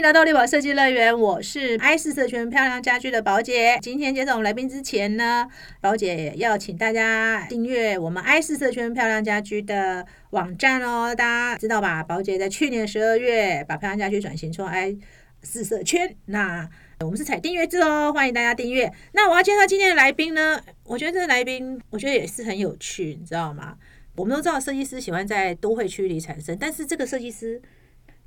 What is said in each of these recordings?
迎来到丽宝设计乐园，我是爱思社群漂亮家居的宝姐。今天介绍我们来宾之前呢，宝姐要请大家订阅我们爱思社群漂亮家居的网站哦。大家知道吧？宝姐在去年十二月把漂亮家居转型成爱四社圈，那我们是采订阅制哦，欢迎大家订阅。那我要介绍今天的来宾呢，我觉得这个来宾我觉得也是很有趣，你知道吗？我们都知道设计师喜欢在都会区里产生，但是这个设计师。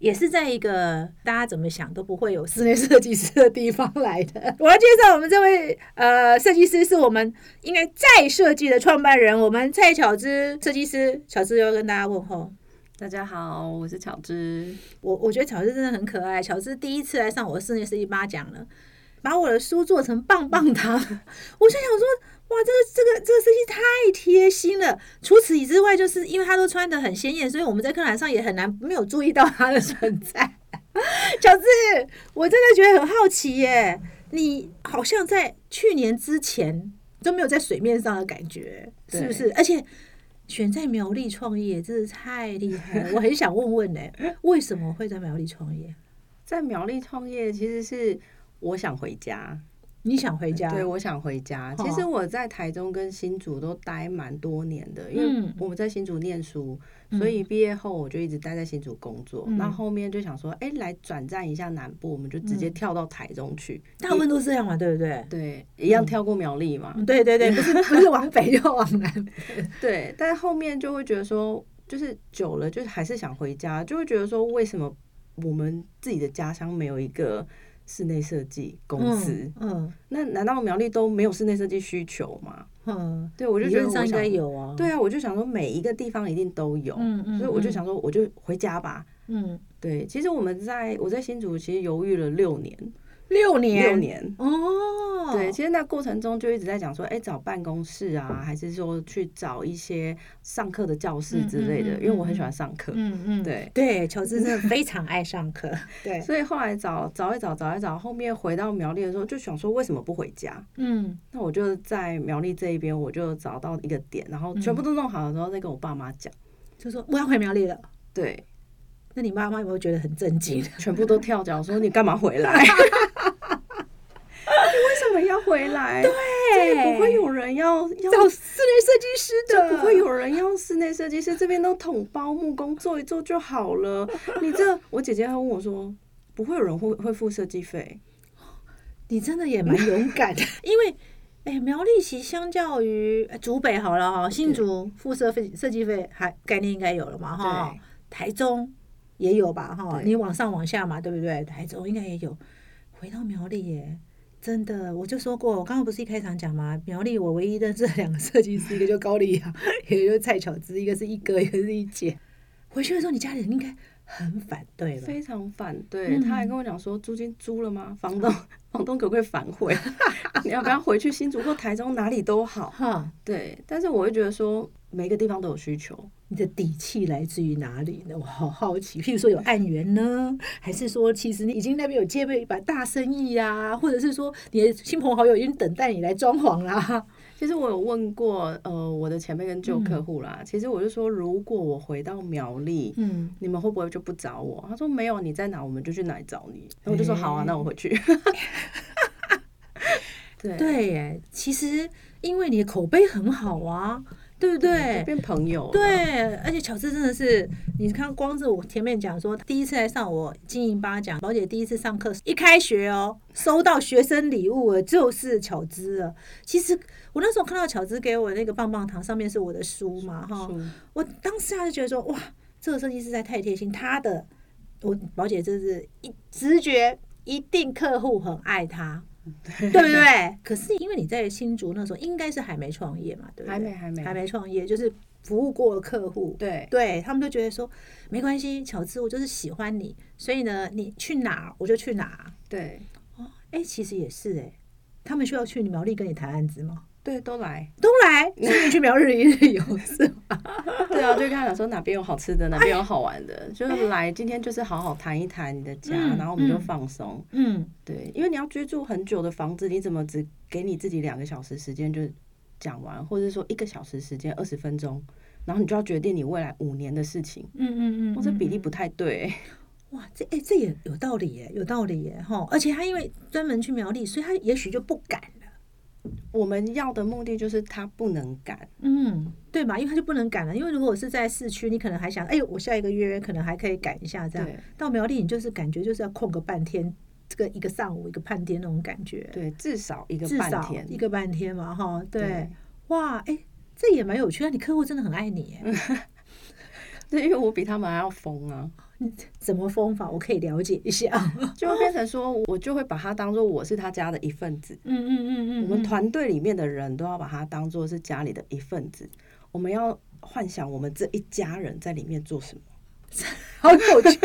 也是在一个大家怎么想都不会有室内 设计师的地方来的。我要介绍我们这位呃设计师，是我们应该再设计的创办人，我们蔡巧芝设计师。巧芝要跟大家问候，大家好，我是巧芝。我我觉得巧芝真的很可爱。巧芝第一次来上我的室内设计八讲了，把我的书做成棒棒糖，我就想说。哇，这个这个这个设计太贴心了。除此之外，就是因为他都穿的很鲜艳，所以我们在课堂上也很难没有注意到他的存在。乔治，我真的觉得很好奇耶，你好像在去年之前都没有在水面上的感觉，是不是？而且选在苗栗创业，真的太厉害了。我很想问问呢，为什么会在苗栗创业？在苗栗创业，其实是我想回家。你想回家？对，我想回家。其实我在台中跟新竹都待蛮多年的，因为我们在新竹念书，所以毕业后我就一直待在新竹工作。那后面就想说，哎，来转战一下南部，我们就直接跳到台中去。大部分都是这样嘛，对不对？对，一样跳过苗栗嘛。对对对，不是不是往北就往南。对，但是后面就会觉得说，就是久了，就还是想回家，就会觉得说，为什么我们自己的家乡没有一个？室内设计公司，嗯，那难道苗栗都没有室内设计需求吗？嗯，对，我就觉得应该有啊。对啊，我就想说每一个地方一定都有，嗯嗯，所以我就想说我就回家吧。嗯，对，其实我们在我在新竹其实犹豫了六年。六年，六年。哦，对，其实那过程中就一直在讲说，哎，找办公室啊，还是说去找一些上课的教室之类的，因为我很喜欢上课，嗯嗯，对。对，乔治真的非常爱上课，对，所以后来找找一找，找一找，后面回到苗栗的时候，就想说为什么不回家？嗯，那我就在苗栗这一边，我就找到一个点，然后全部都弄好了之后，再跟我爸妈讲，就说我要回苗栗了。对，那你妈妈有没有觉得很震惊？全部都跳脚说你干嘛回来？为什么要回来，对，不会有人要要找室内设计师的，不会有人要室内设计师，这边都统包木工做一做就好了。你这，我姐姐还问我说，不会有人会会付设计费？你真的也蛮勇敢的，因为哎，苗栗其相较于竹北好了哈，新竹付设费设计费还概念应该有了嘛哈，台中也有吧哈，你往上往下嘛，对不对？台中应该也有，回到苗栗耶。真的，我就说过，我刚刚不是一开场讲吗？苗栗我唯一认识两个设计师，一个叫高丽雅，一个就蔡巧芝，一个是一哥，一个是一姐。回去的时候，你家里人应该很反对吧？非常反对，他还跟我讲说，租金租了吗？房东，房东可不可以反悔？你要不要回去新竹或台中哪里都好。哈，对，但是我会觉得说，每个地方都有需求。你的底气来自于哪里呢？我好好奇。譬如说有案源呢，还是说其实你已经那边有接备一把大生意呀？或者是说你的亲朋好友已经等待你来装潢啦？其实我有问过呃我的前辈跟旧客户啦。其实我就说，如果我回到苗栗，嗯，你们会不会就不找我？他说没有，你在哪我们就去哪里找你。然后我就说好啊，那我回去。对对，其实因为你的口碑很好啊。对不对？变朋友。对，而且巧思真的是，你看，光是我前面讲说，第一次来上我经营八讲，宝姐第一次上课，一开学哦，收到学生礼物就是巧姿了。其实我那时候看到巧姿给我那个棒棒糖，上面是我的书嘛，哈，我当时就觉得说，哇，这个设计师在太贴心，他的我宝姐真是一直觉，一定客户很爱他。对不对？可是因为你在新竹那时候应该是还没创业嘛，对不对？还没，还没，还没创业，就是服务过客户。对，对他们都觉得说没关系，乔治我就是喜欢你，所以呢，你去哪我就去哪。对，哦，哎，其实也是哎，他们需要去苗栗跟你谈案子吗？对，都来，都来，所以去苗日一日游是吗？对啊，就跟他讲说哪边有好吃的，哪边有好玩的，就是来今天就是好好谈一谈你的家，然后我们就放松。嗯，对，因为你要居住很久的房子，你怎么只给你自己两个小时时间就讲完，或者说一个小时时间二十分钟，然后你就要决定你未来五年的事情。嗯嗯嗯，我这比例不太对。哇，这 哎，这也有道理耶，有道理耶，哈！而且他因为专门去苗栗，所以他也许就不敢了。我们要的目的就是他不能赶，嗯，对嘛？因为他就不能赶了。因为如果是在市区，你可能还想，哎呦，我下一个月可能还可以赶一下这样。到苗栗，你就是感觉就是要空个半天，这个一个上午一个半天那种感觉。对，至少一个至少一个半天嘛，哈。对，哇，哎，这也蛮有趣啊。你客户真的很爱你，对，因为我比他们还要疯啊。怎么疯法？我可以了解一下，就会变成说，我就会把他当做我是他家的一份子。嗯嗯嗯嗯，我们团队里面的人都要把他当做是家里的一份子。我们要幻想我们这一家人在里面做什么，好有趣。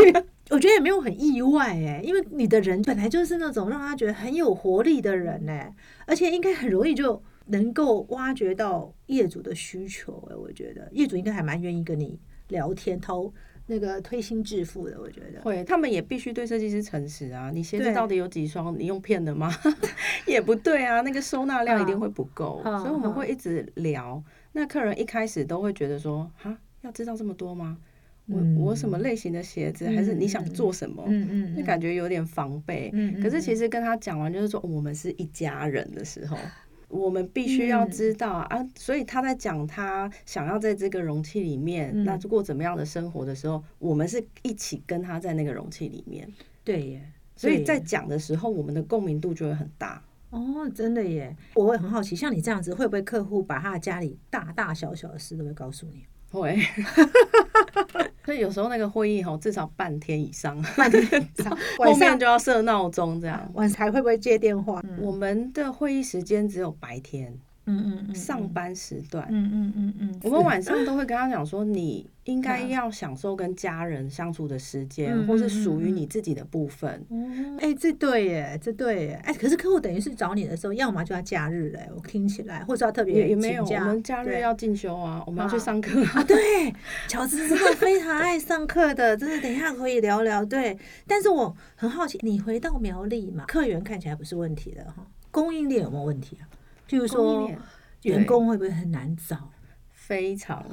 我觉得也没有很意外哎，因为你的人本来就是那种让他觉得很有活力的人哎，而且应该很容易就能够挖掘到业主的需求哎。我觉得业主应该还蛮愿意跟你聊天偷。那个推心置腹的，我觉得会，他们也必须对设计师诚实啊。你鞋子到底有几双？你用骗的吗？也不对啊，那个收纳量一定会不够，所以我们会一直聊。那客人一开始都会觉得说：“哈，要知道这么多吗？我我什么类型的鞋子？还是你想做什么？”嗯嗯，就感觉有点防备。嗯可是其实跟他讲完，就是说我们是一家人的时候。我们必须要知道啊，所以他在讲他想要在这个容器里面，那过怎么样的生活的时候，我们是一起跟他在那个容器里面。对耶，所以在讲的时候，我们的共鸣度就会很大。哦，真的耶，我会很好奇，像你这样子，会不会客户把他的家里大大小小的事都会告诉你？会。所以有时候那个会议哈，至少半天以上，半天以上，后面就要设闹钟这样。晚上会不会接电话？我们的会议时间只有白天。嗯嗯上班时段，嗯嗯嗯嗯，我们晚上都会跟他讲说，你应该 要享受跟家人相处的时间，或是属于你自己的部分。哎，这对耶，这对耶。哎，可是客户等于是找你的时候，要么就要假日嘞，我听起来，或者要特别也没有，我们假日要进修啊，我们要去上课 啊。对，乔治真的非常爱上课的，真的，等一下可以聊聊。对，但是我很好奇，你回到苗栗嘛，客源看起来不是问题的哈，供应链有没有问题啊？譬如说，员工会不会很难找？非常。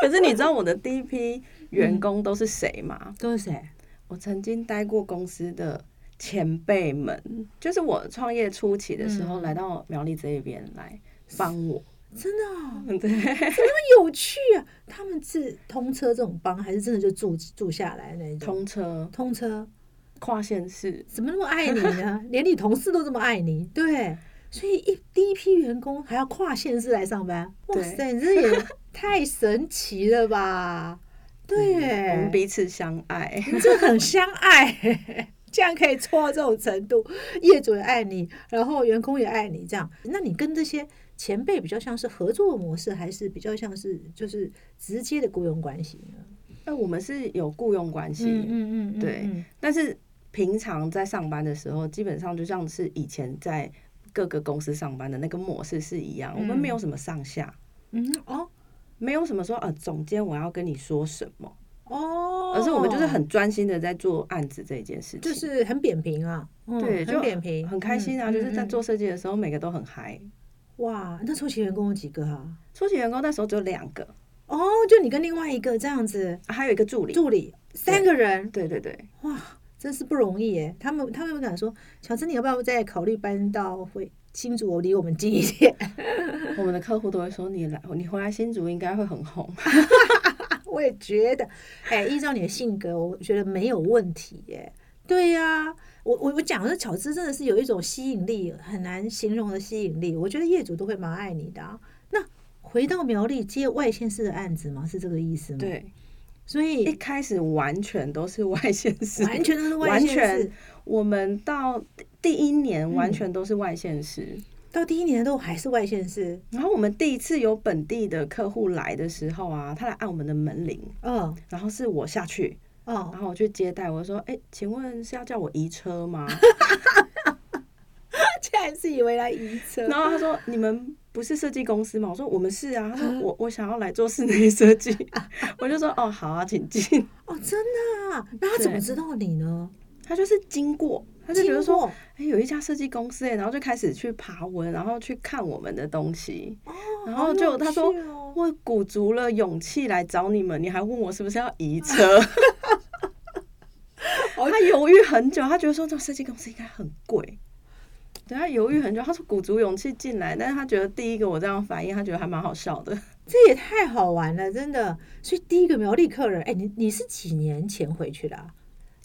可是你知道我的第一批员工都是谁吗？都是谁？我曾经待过公司的前辈们，就是我创业初期的时候来到苗栗这一边来帮我。真的？对，怎么有趣啊？他们是通车这种帮，还是真的就住住下来那种？通车，通车。跨县市。怎么那么爱你呢？连你同事都这么爱你，对，所以一第一批员工还要跨县市来上班，哇塞，你这也 太神奇了吧？对，我们彼此相爱，这很相爱，这样可以做到这种程度，业主也爱你，然后员工也爱你，这样，那你跟这些前辈比较像是合作模式，还是比较像是就是直接的雇佣关系呢？那我们是有雇佣关系，嗯嗯嗯，对，但是。平常在上班的时候，基本上就像是以前在各个公司上班的那个模式是一样。我们没有什么上下，嗯哦，没有什么说呃，总监我要跟你说什么哦，而是我们就是很专心的在做案子这一件事情，就是很扁平啊，对，很扁平，很开心啊，就是在做设计的时候，每个都很嗨。哇，那初期员工有几个啊？初期员工那时候只有两个，哦，就你跟另外一个这样子，还有一个助理，助理三个人，对对对，哇。真是不容易耶！他们他们敢说，乔治，你要不要再考虑搬到会新竹，离我们近一点？我们的客户都会说，你来，你回来新竹应该会很红。我也觉得，哎，依照你的性格，我觉得没有问题耶。对呀，我我我讲的乔治真的是有一种吸引力，很难形容的吸引力。我觉得业主都会蛮爱你的。那回到苗栗接外县市的案子吗？是这个意思吗？对。所以一开始完全都是外线市，完全都是外线市。我们到第一年完全都是外线市，到第一年都还是外线市。然后我们第一次有本地的客户来的时候啊，他来按我们的门铃，嗯，然后是我下去，嗯，然后我去接待，我说：“哎，请问是要叫我移车吗？” 竟然是以为来移车，然后他说：“你们。”不是设计公司吗？我说我们是啊。他说我我想要来做室内设计，我就说哦好啊，请进。哦，真的？啊？那他怎么知道你呢？他就是经过，他就觉得说，哎，有一家设计公司哎，然后就开始去爬文，然后去看我们的东西。哦，然后就他说我鼓足了勇气来找你们，你还问我是不是要移车？他犹豫很久，他觉得说这种设计公司应该很贵。对他犹豫很久，他说鼓足勇气进来，但是他觉得第一个我这样反应，他觉得还蛮好笑的。这也太好玩了，真的。所以第一个苗栗客人，哎，你你是几年前回去的？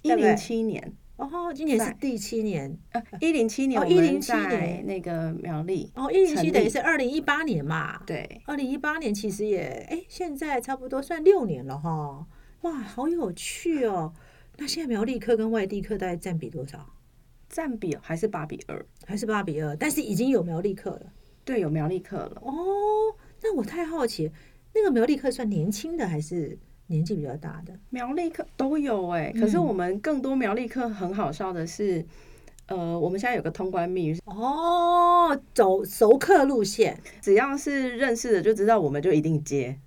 一零七年。哦，今年是第七年。呃，一零七年，一零七年那个苗栗。哦，一零七等于是二零一八年嘛。对。二零一八年其实也，哎，现在差不多算六年了哈。哇，好有趣哦。那现在苗栗客跟外地客大概占比多少？占比还是八比二，还是八比二？但是已经有苗栗客了。对，有苗栗客了。哦，那我太好奇，那个苗栗客算年轻的还是年纪比较大的？苗栗客都有哎，可是我们更多苗栗客很好笑的是，呃，我们现在有个通关密语哦，走熟客路线，只要是认识的就知道，我们就一定接。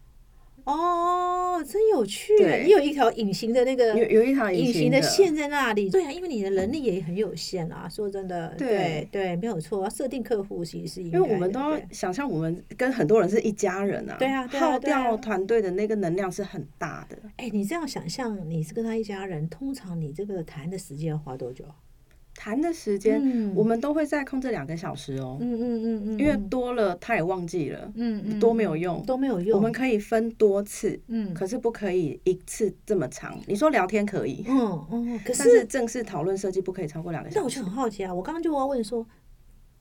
哦，真有趣！你有一条隐形的那个，有有一条隐形的线在那里。对啊，因为你的能力也很有限啊。说真的，对对，没有错。设定客户其实是因为我们都要想象，我们跟很多人是一家人啊。对啊，耗掉团队的那个能量是很大的。哎，你这样想象，你是跟他一家人，通常你这个谈的时间要花多久？谈的时间，我们都会在控制两个小时哦。嗯嗯嗯嗯，因为多了他也忘记了，嗯嗯，多没有用，都没有用。我们可以分多次，嗯，可是不可以一次这么长。你说聊天可以，嗯嗯，可是正式讨论设计不可以超过两个小时。那我就很好奇啊，我刚刚就要问说，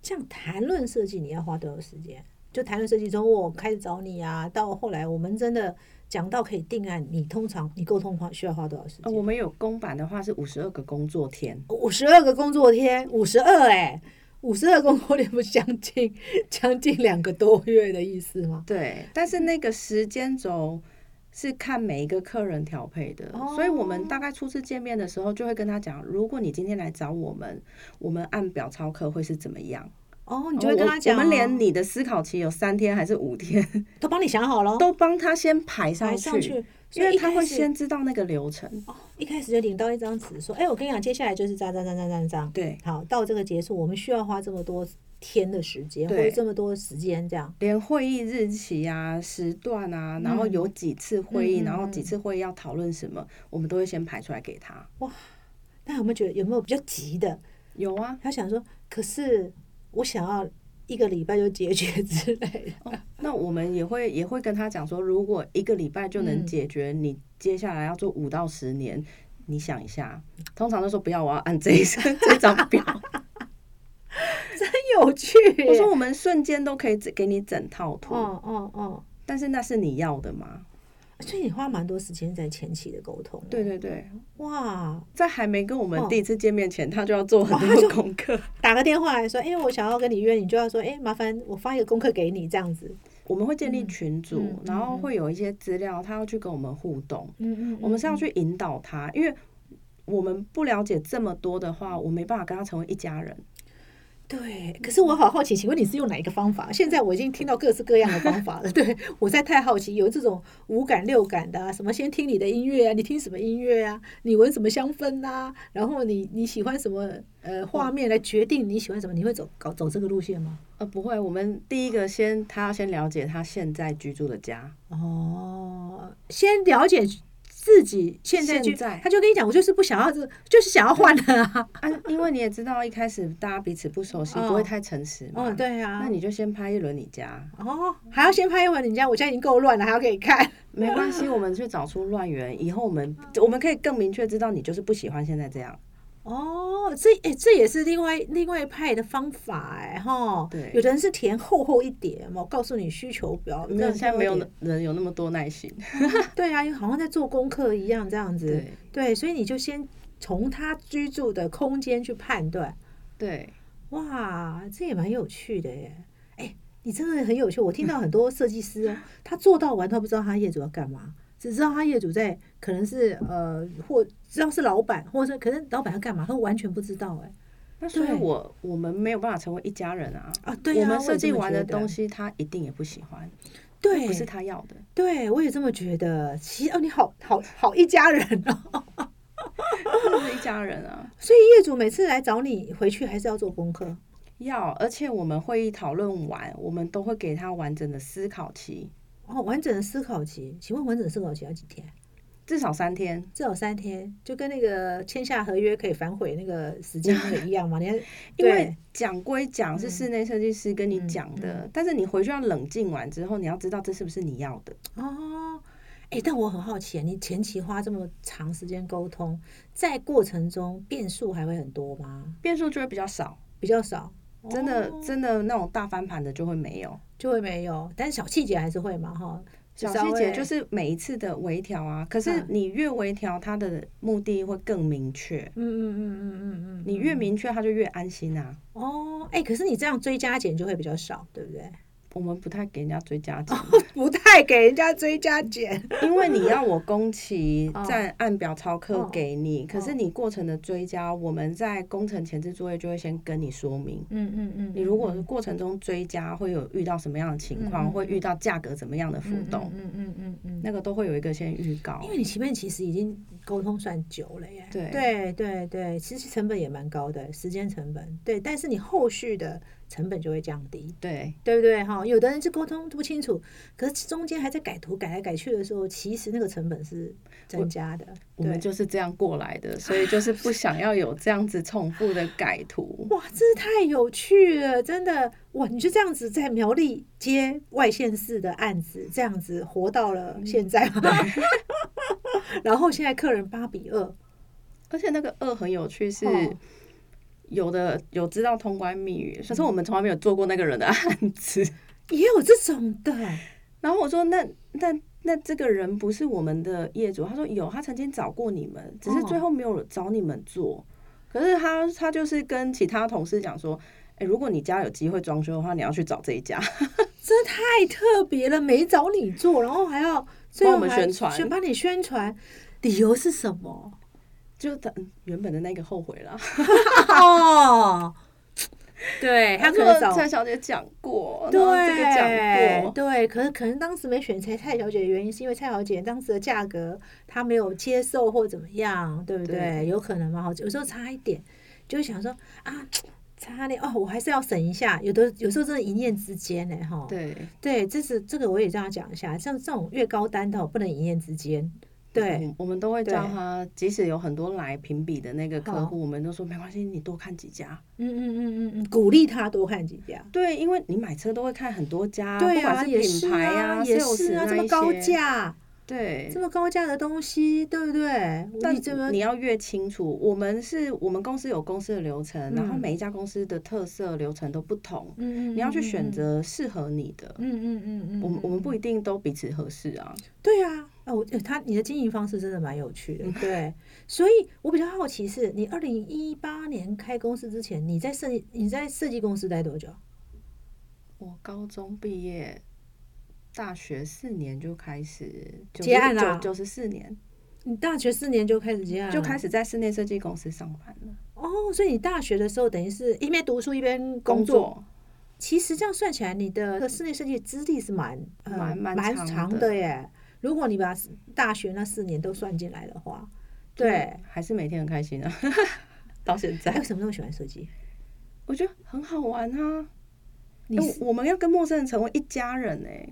这样谈论设计你要花多少时间？就谈论设计从我开始找你啊，到后来我们真的。讲到可以定案，你通常你沟通花需要花多少时间？我们有公版的话是五十二个工作天，五十二个工作天，五十二哎，五十二工作天不将近将近两个多月的意思吗？对，但是那个时间轴是看每一个客人调配的，所以我们大概初次见面的时候就会跟他讲，如果你今天来找我们，我们按表操课会是怎么样。哦，你就会跟他讲，我们连你的思考期有三天还是五天，都帮你想好了，都帮他先排上去，因为他会先知道那个流程。哦，一开始就领到一张纸，说：“哎，我跟你讲，接下来就是这样、这样、这样、这样、这样。”对，好，到这个结束，我们需要花这么多天的时间，或者这么多时间，这样。连会议日期啊、时段啊，然后有几次会议，然后几次会议要讨论什么，我们都会先排出来给他。哇，那有没有觉得有没有比较急的？有啊，他想说，可是。我想要一个礼拜就解决之类的，那我们也会也会跟他讲说，如果一个礼拜就能解决，你接下来要做五到十年，你想一下，通常都说不要，我要按这一 这张表，真有趣。我说我们瞬间都可以给你整套图，哦哦哦，但是那是你要的吗？所以你花蛮多时间在前期的沟通。对对对，哇，在还没跟我们第一次见面前，他就要做很多功课，打个电话来说，哎，我想要跟你约，你就要说，哎，麻烦我发一个功课给你，这样子。我们会建立群组，然后会有一些资料，他要去跟我们互动。嗯嗯，我们是要去引导他，因为我们不了解这么多的话，我没办法跟他成为一家人。对，可是我好好奇，请问你是用哪一个方法？现在我已经听到各式各样的方法了。对我在太好奇，有这种五感六感的，什么先听你的音乐啊，你听什么音乐啊？你闻什么香氛啊？然后你你喜欢什么呃画面来决定你喜欢什么？你会走搞走这个路线吗？呃，不会。我们第一个先，他要先了解他现在居住的家。哦，先了解。自己现在就，他就跟你讲，我就是不想要这，就是想要换的啊。啊，因为你也知道，一开始大家彼此不熟悉，不会太诚实嘛。哦，对啊。那你就先拍一轮你家。哦，还要先拍一轮你家，我家已经够乱了，还要给你看。没关系，我们去找出乱源，以后我们我们可以更明确知道你就是不喜欢现在这样。哦，这哎，这也是另外另外一派的方法哎哈。对，有的人是填厚厚一点我告诉你需求表。没有，现在没有人有那么多耐心。对啊，好像在做功课一样这样子。对，所以你就先从他居住的空间去判断。对，哇，这也蛮有趣的耶。哎，你真的很有趣。我听到很多设计师，他做到完，他不知道他业主要干嘛。只知道他业主在，可能是呃，或知道是老板，或者可能老板要干嘛，他完全不知道哎。那所以我我们没有办法成为一家人啊啊！对我们设计完的东西，他一定也不喜欢，对，不是他要的。对我也这么觉得。其实哦，你好好好一家人哦，是一家人啊。所以业主每次来找你回去，还是要做功课。要，而且我们会议讨论完，我们都会给他完整的思考期。哦，完整的思考期，请问完整的思考期要几天？至少三天，至少三天，就跟那个签下合约可以反悔那个时间那个一样嘛？你看，因为讲归讲是室内设计师跟你讲的，但是你回去要冷静完之后，你要知道这是不是你要的哦。哎，但我很好奇，你前期花这么长时间沟通，在过程中变数还会很多吗？变数就会比较少，比较少，真的真的那种大翻盘的就会没有，就会没有，但是小细节还是会嘛，哈。小细节就是每一次的微调啊，可是你越微调，它的目的会更明确。嗯嗯嗯嗯嗯嗯，你越明确，他就越安心啊。哦，哎，可是你这样追加减就会比较少，对不对？我们不太给人家追加减，不太给人家追加减，因为你要我工期在按表操课给你，可是你过程的追加，我们在工程前置作业就会先跟你说明。嗯嗯嗯，你如果是过程中追加，会有遇到什么样的情况，会遇到价格怎么样的浮动，嗯嗯嗯嗯，那个都会有一个先预告。因为你前面其实已经沟通算久了耶，对。对对对，其实成本也蛮高的，时间成本，对，但是你后续的。成本就会降低，对对不对哈？有的人是沟通不清楚，可是中间还在改图改来改去的时候，其实那个成本是增加的。我们就是这样过来的，所以就是不想要有这样子重复的改图。哇，这是太有趣了，真的哇！你就这样子在苗栗接外县市的案子，这样子活到了现在，然后现在客人八比二，而且那个二很有趣是。有的有知道通关密语，可是我们从来没有做过那个人的案子，也有这种的。然后我说：“那那那这个人不是我们的业主？”他说：“有，他曾经找过你们，只是最后没有找你们做。可是他他就是跟其他同事讲说：‘哎，如果你家有机会装修的话，你要去找这一家。’这太特别了，没找你做，然后还要帮我们宣传，先帮你宣传，理由是什么？”就他原本的那个后悔了哦，对 他可能蔡小姐讲过，对讲过，对，可是可能当时没选蔡蔡小姐的原因，是因为蔡小姐当时的价格她没有接受或怎么样，对不对？有可能嘛？有时候差一点，就想说啊，差点哦，我还是要省一下。有的有时候真的，一念之间呢，哈，对对，这是这个我也这样讲一下，像这种越高单的，不能一念之间。对，我们都会叫他，即使有很多来评比的那个客户，我们都说没关系，你多看几家。嗯嗯嗯嗯嗯，鼓励他多看几家。对，因为你买车都会看很多家，不管是品牌啊，也是啊，这么高价。对，这么高价的东西，对不对？但你要越清楚，我们是我们公司有公司的流程，然后每一家公司的特色流程都不同，你要去选择适合你的，嗯嗯嗯嗯，我们我们不一定都彼此合适啊。对啊，哦，他你的经营方式真的蛮有趣的，对。所以我比较好奇是，你二零一八年开公司之前，你在设计你在设计公司待多久？我高中毕业。大学四年就开始结案了，九十四年，你大学四年就开始结案，就开始在室内设计公司上班了。哦，所以你大学的时候等于是一边读书一边工作。其实这样算起来，你的室内设计资历是蛮蛮蛮长的耶。如果你把大学那四年都算进来的话，对，还是每天很开心啊。到现在，为什么那么喜欢设计？我觉得很好玩啊。你我们要跟陌生人成为一家人哎。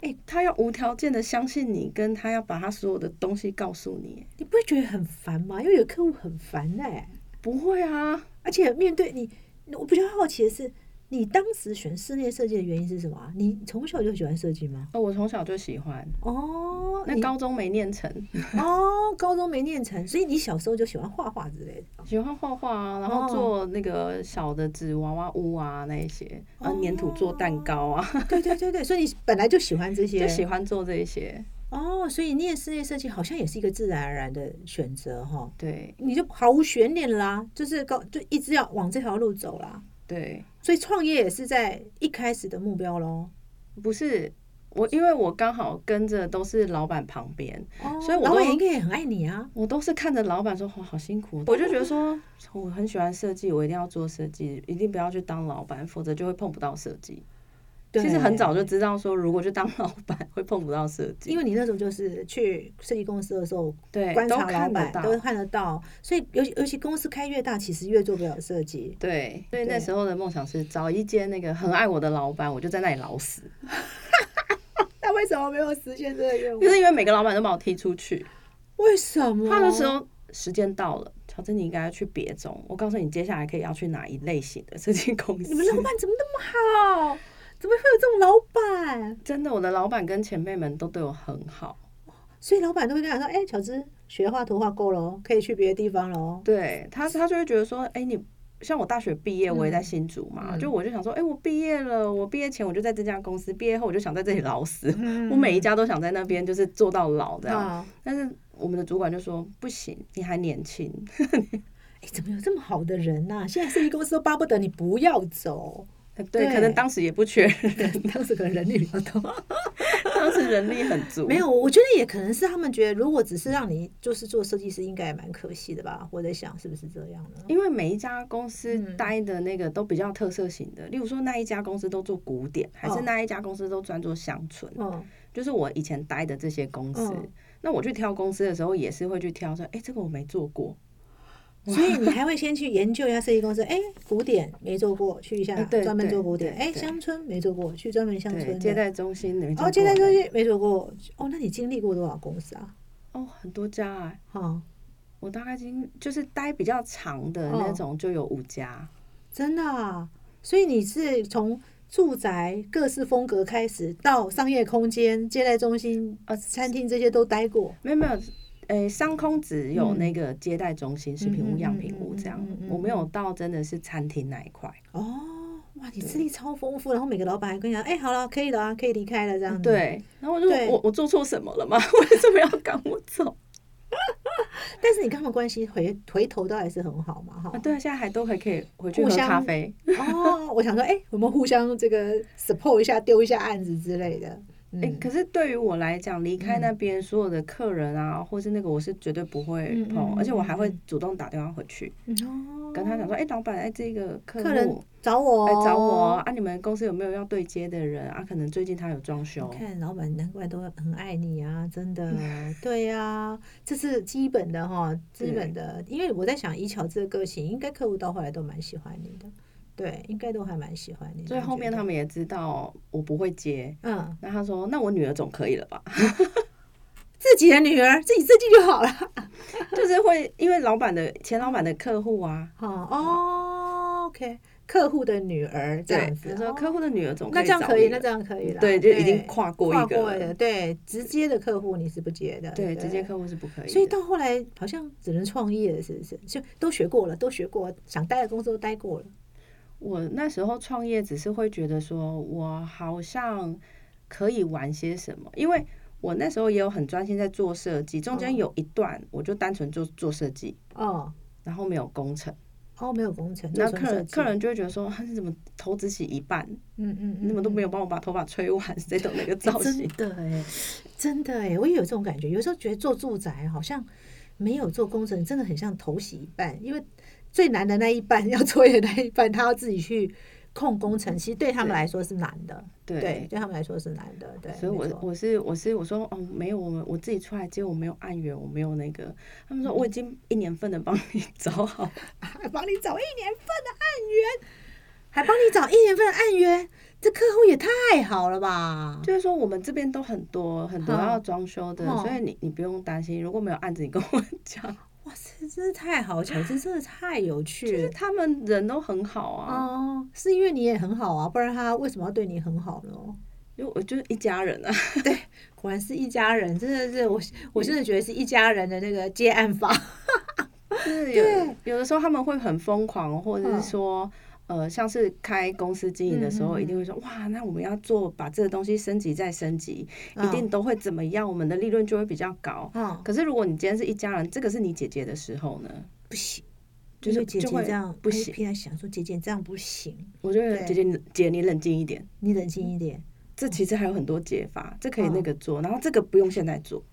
哎，他要无条件的相信你，跟他要把他所有的东西告诉你，你不会觉得很烦吗？因为有客户很烦哎，不会啊，而且面对你，我比较好奇的是。你当时选室内设计的原因是什么？你从小就喜欢设计吗？哦，我从小就喜欢。哦，那高中没念成。哦，高中没念成，所以你小时候就喜欢画画之类的。喜欢画画啊，然后做那个小的纸娃娃屋啊，那一些，啊，粘土做蛋糕啊。对对对对，所以你本来就喜欢这些，就喜欢做这些。哦，所以念室内设计好像也是一个自然而然的选择哈。对，你就毫无悬念啦，就是高就一直要往这条路走啦。对，所以创业也是在一开始的目标喽。不是我，因为我刚好跟着都是老板旁边，所以老板应该也很爱你啊。我都是看着老板说：“哇，好辛苦。”我就觉得说，我很喜欢设计，我一定要做设计，一定不要去当老板，否则就会碰不到设计。其实很早就知道说，如果去当老板 会碰不到设计，因为你那时候就是去设计公司的时候，对，观察老板都看得到，所以尤其尤其公司开越大，其实越做不了设计。对，所以那时候的梦想是找一间那个很爱我的老板，我就在那里老死。他会为什么没有实现这个愿望？就是因为每个老板都把我踢出去。为什么？他的时候时间到了，乔治，你应该要去别种。我告诉你，接下来可以要去哪一类型的设计公司？你们老板怎么那么好？怎么会有这种老板？真的，我的老板跟前辈们都对我很好，所以老板都会跟他说：“哎，乔治，学画图画够了，可以去别的地方了。”对他，他就会觉得说：“哎，你。”像我大学毕业，我也在新竹嘛，就我就想说，哎，我毕业了，我毕业前我就在这家公司，毕业后我就想在这里老死，我每一家都想在那边就是做到老这样。但是我们的主管就说不行，你还年轻。哎，怎么有这么好的人呐？现在设计公司都巴不得你不要走。对，可能当时也不缺人，当时可能人力比较多，当时人力很足。没有，我觉得也可能是他们觉得，如果只是让你就是做设计师，应该也蛮可惜的吧？我在想，是不是这样呢？因为每一家公司待的那个都比较特色型的，例如说那一家公司都做古典，还是那一家公司都专做乡村。嗯，就是我以前待的这些公司，那我去挑公司的时候，也是会去挑说，哎，这个我没做过。所以你还会先去研究一下设计公司，哎，古典没做过，去一下专门做古典。哎，乡村没做过，去专门乡村。接待中心没做哦，接待中心没做过。哦，那你经历过多少公司啊？哦，很多家啊。好，我大概经就是待比较长的那种就有五家。真的啊？所以你是从住宅各式风格开始，到商业空间、接待中心、呃餐厅这些都待过？没有没有。诶，商空只有那个接待中心、食品屋、样品屋这样，我没有到真的是餐厅那一块。哦，哇，你资历超丰富，然后每个老板还跟你讲，哎，好了，可以了啊，可以离开了这样。对，然后我就我我做错什么了吗？为什么要赶我走？但是你跟他们关系回回头都还是很好嘛，哈。对啊，现在还都还可以回去喝咖啡。哦，我想说，哎，我们互相这个 support 一下，丢一下案子之类的。哎，可是对于我来讲，离开那边所有的客人啊，或是那个，我是绝对不会碰，而且我还会主动打电话回去，跟他讲说，哎，老板，哎，这个客人找我，来找我啊，你们公司有没有要对接的人啊？可能最近他有装修。看老板，难怪都很爱你啊，真的，对呀，这是基本的哈，基本的，因为我在想，以巧这个个性，应该客户到后来都蛮喜欢你的。对，应该都还蛮喜欢的。所以后面他们也知道我不会接。嗯，那他说：“那我女儿总可以了吧？” 自己的女儿自己设计就好了。就是会因为老板的前老板的客户啊。哦，OK，客户的女儿这样子。说客户的女儿总那这样可以，那这样可以了。对，就已经跨过一个。对，直接的客户你是不接的。对，直接客户是不可以。所以到后来好像只能创业了，是不是？就都学过了，都学过，想待的公司都待过了。我那时候创业只是会觉得说，我好像可以玩些什么，因为我那时候也有很专心在做设计，中间有一段我就单纯做做设计，哦，然后没有工程，哦，没有工程，那客人客人就会觉得说，你怎么投资起一半，嗯嗯，你们都没有帮我把头发吹完，谁懂那个造型，真的哎，真的哎，我也有这种感觉，有时候觉得做住宅好像没有做工程，真的很像头洗一半，因为。最难的那一半要作业那一半，他要自己去控工程，其实对他们来说是难的。对，对他们来说是难的。对，所以我我是我是我说哦，没有我们我自己出来接，我没有案源，我没有那个。他们说我已经一年份的帮你找好，还 帮你找一年份的案源，还帮你找一年份的案源，这客户也太好了吧？就是说我们这边都很多很多要装修的，所以你你不用担心，如果没有案子，你跟我讲。哇塞，真是太好，巧，这真的太有趣了。他们人都很好啊。哦，是因为你也很好啊，不然他为什么要对你很好呢？因为我就是一家人啊。对，果然是一家人，真的是我，我真的觉得是一家人的那个接案法。是，有有的时候他们会很疯狂，或者是说。呃，像是开公司经营的时候，一定会说哇，那我们要做把这个东西升级再升级，一定都会怎么样，我们的利润就会比较高。嗯，可是如果你今天是一家人，这个是你姐姐的时候呢，不行，就是姐姐这样不行。平常想说姐姐这样不行，我觉得姐姐姐你冷静一点，你冷静一点，这其实还有很多解法，这可以那个做，然后这个不用现在做。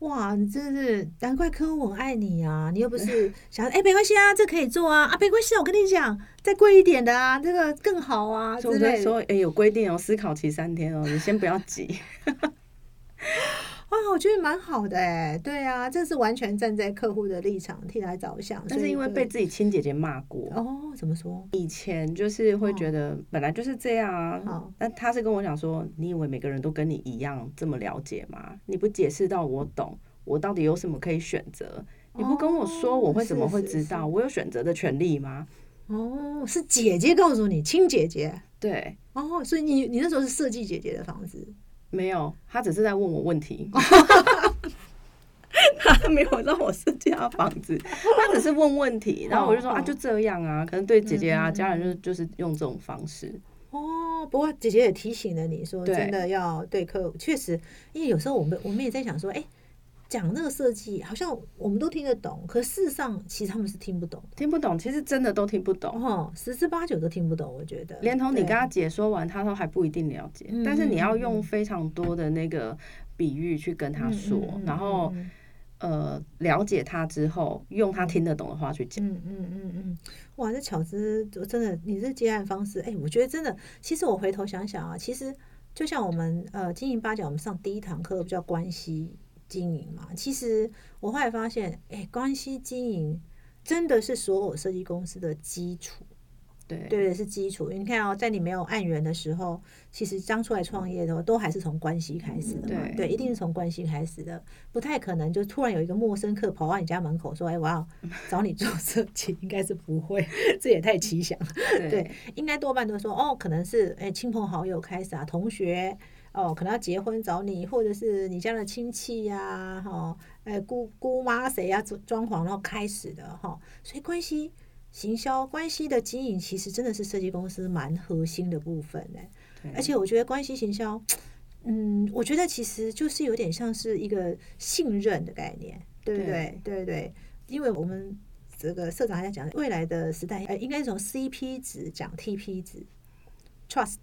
哇，你真是难怪客户很爱你啊！你又不是 想哎，没关系啊，这可以做啊啊，没关系，我跟你讲，再贵一点的啊，这个更好啊就在说哎，有规定哦，思考期三天哦，你先不要急。哇，我觉得蛮好的哎，对啊，这是完全站在客户的立场替他着想。但是因为被自己亲姐姐骂过哦，怎么说？以前就是会觉得本来就是这样啊。但他是跟我讲说，你以为每个人都跟你一样这么了解吗？你不解释到我懂，我到底有什么可以选择？你不跟我说，我会怎么会知道？我有选择的权利吗？哦，是姐姐告诉你，亲姐姐。对。哦，所以你你那时候是设计姐姐的房子。没有，他只是在问我问题，他没有让我设计他房子，他只是问问题，然后我就说啊，就这样啊，可能对姐姐啊家人就是就是用这种方式。哦，不过姐姐也提醒了你说，真的要对客户，确实，因为有时候我们我们也在想说，哎。讲那个设计，好像我们都听得懂，可事实上其实他们是听不懂，听不懂，其实真的都听不懂，哈，十之八九都听不懂，我觉得。连同你跟他解说完，他都还不一定了解，但是你要用非常多的那个比喻去跟他说，然后呃了解他之后，用他听得懂的话去讲。嗯嗯嗯嗯，哇，这巧思真的，你这接案方式，哎，我觉得真的，其实我回头想想啊，其实就像我们呃经营八角，我们上第一堂课叫关系。经营嘛，其实我后来发现，哎，关系经营真的是所有设计公司的基础。对，对，是基础。你看哦，在你没有案源的时候，其实刚出来创业的时候，都还是从关系开始的嘛。对，一定是从关系开始的，不太可能就突然有一个陌生客跑到你家门口说：“哎，我要找你做设计。”应该是不会，这也太奇想了。对，应该多半都说哦，可能是哎亲朋好友开始啊，同学。哦，可能要结婚找你，或者是你家的亲戚呀，哈，哎，姑姑妈谁呀装装潢，然后开始的哈，所以关系行销关系的经营，其实真的是设计公司蛮核心的部分呢。而且我觉得关系行销，嗯，我觉得其实就是有点像是一个信任的概念，对不对？对对，因为我们这个社长还在讲未来的时代，呃，应该从 CP 值讲 TP 值，Trust。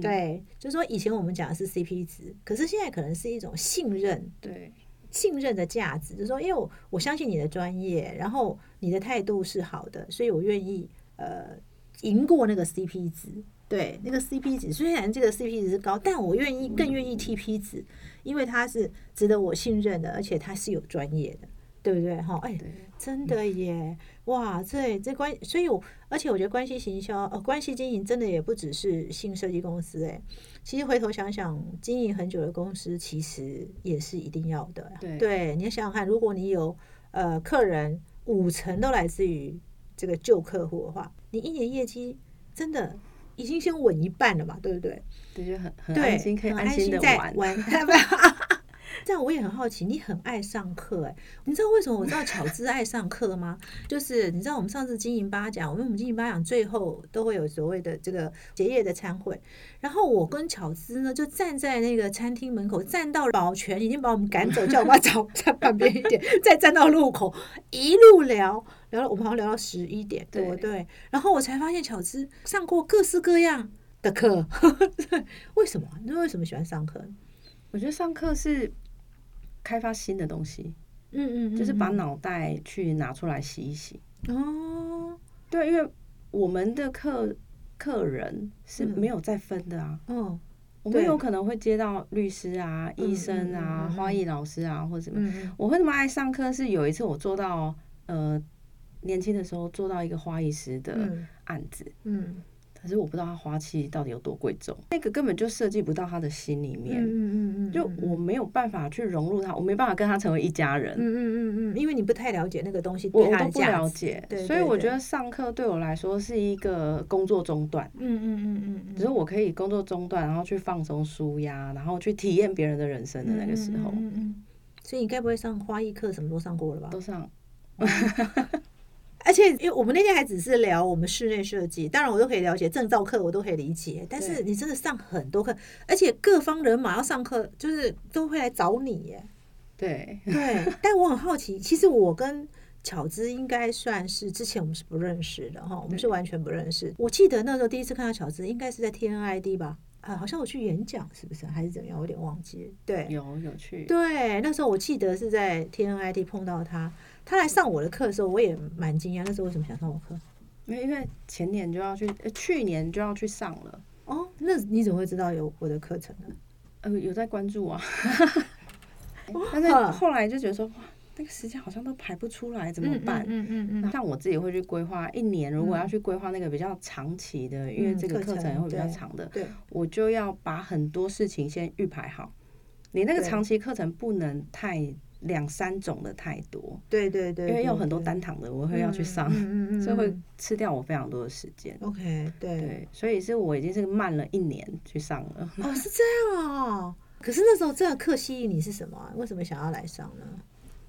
对，就是说以前我们讲的是 CP 值，可是现在可能是一种信任，对，信任的价值，就是说，因为我我相信你的专业，然后你的态度是好的，所以我愿意呃赢过那个 CP 值，对，那个 CP 值虽然这个 CP 值是高，但我愿意更愿意 TP 值，因为它是值得我信任的，而且它是有专业的。对不对？哈，哎，真的耶！哇，这这关，所以我而且我觉得关系行销，呃，关系经营真的也不只是新设计公司，哎，其实回头想想，经营很久的公司其实也是一定要的。对，你要想想看，如果你有呃客人五成都来自于这个旧客户的话，你一年业绩真的已经先稳一半了嘛？对不对？对，就很很安心，可以安心的玩。这样我也很好奇，你很爱上课哎，你知道为什么我知道巧姿爱上课吗？就是你知道我们上次经营八讲，我们我们经营八讲最后都会有所谓的这个结业的餐会，然后我跟巧姿呢就站在那个餐厅门口，站到保全已经把我们赶走，叫我们找在旁边一点，再站到路口，一路聊聊了，我们好像聊到十一点，对不对？然后我才发现巧姿上过各式各样的课，为什么？你为什么喜欢上课？我觉得上课是开发新的东西，嗯嗯，就是把脑袋去拿出来洗一洗。哦，对，因为我们的客客人是没有再分的啊。哦，我们有可能会接到律师啊、医生啊、花艺老师啊，或者什么。我会那么爱上课，是有一次我做到呃年轻的时候做到一个花艺师的案子。嗯。可是我不知道他花期到底有多贵重，那个根本就设计不到他的心里面。嗯嗯嗯就我没有办法去融入他，我没办法跟他成为一家人。嗯嗯嗯嗯，因为你不太了解那个东西，我都不了解。对，所以我觉得上课对我来说是一个工作中断。嗯嗯嗯嗯，只是我可以工作中断，然后去放松、舒压，然后去体验别人的人生的那个时候。嗯嗯。所以你该不会上花艺课，什么都上过了吧？都上。而且，因为我们那天还只是聊我们室内设计，当然我都可以了解证照课，我都可以理解。但是你真的上很多课，而且各方人马要上课，就是都会来找你耶。对对，但我很好奇，其实我跟巧姿应该算是之前我们是不认识的哈，我们是完全不认识。我记得那时候第一次看到巧姿，应该是在 T N I D 吧？啊，好像我去演讲，是不是还是怎么样？我有点忘记。对，有有去。对，那时候我记得是在 T N I D 碰到他。他来上我的课的时候，我也蛮惊讶。那时候为什么想上我课？因为因为前年就要去，去年就要去上了。哦，那你怎么会知道有我的课程呢？呃，有在关注啊。但是后来就觉得说哇。那个时间好像都排不出来，怎么办？嗯嗯嗯。像我自己会去规划一年，如果要去规划那个比较长期的，因为这个课程会比较长的，对，我就要把很多事情先预排好。你那个长期课程不能太两三种的太多，对对对，因为有很多单糖的，我会要去上，所以会吃掉我非常多的时间。OK，对，所以是我已经是慢了一年去上了。哦，是这样啊。可是那时候这个课吸引你是什么？为什么想要来上呢？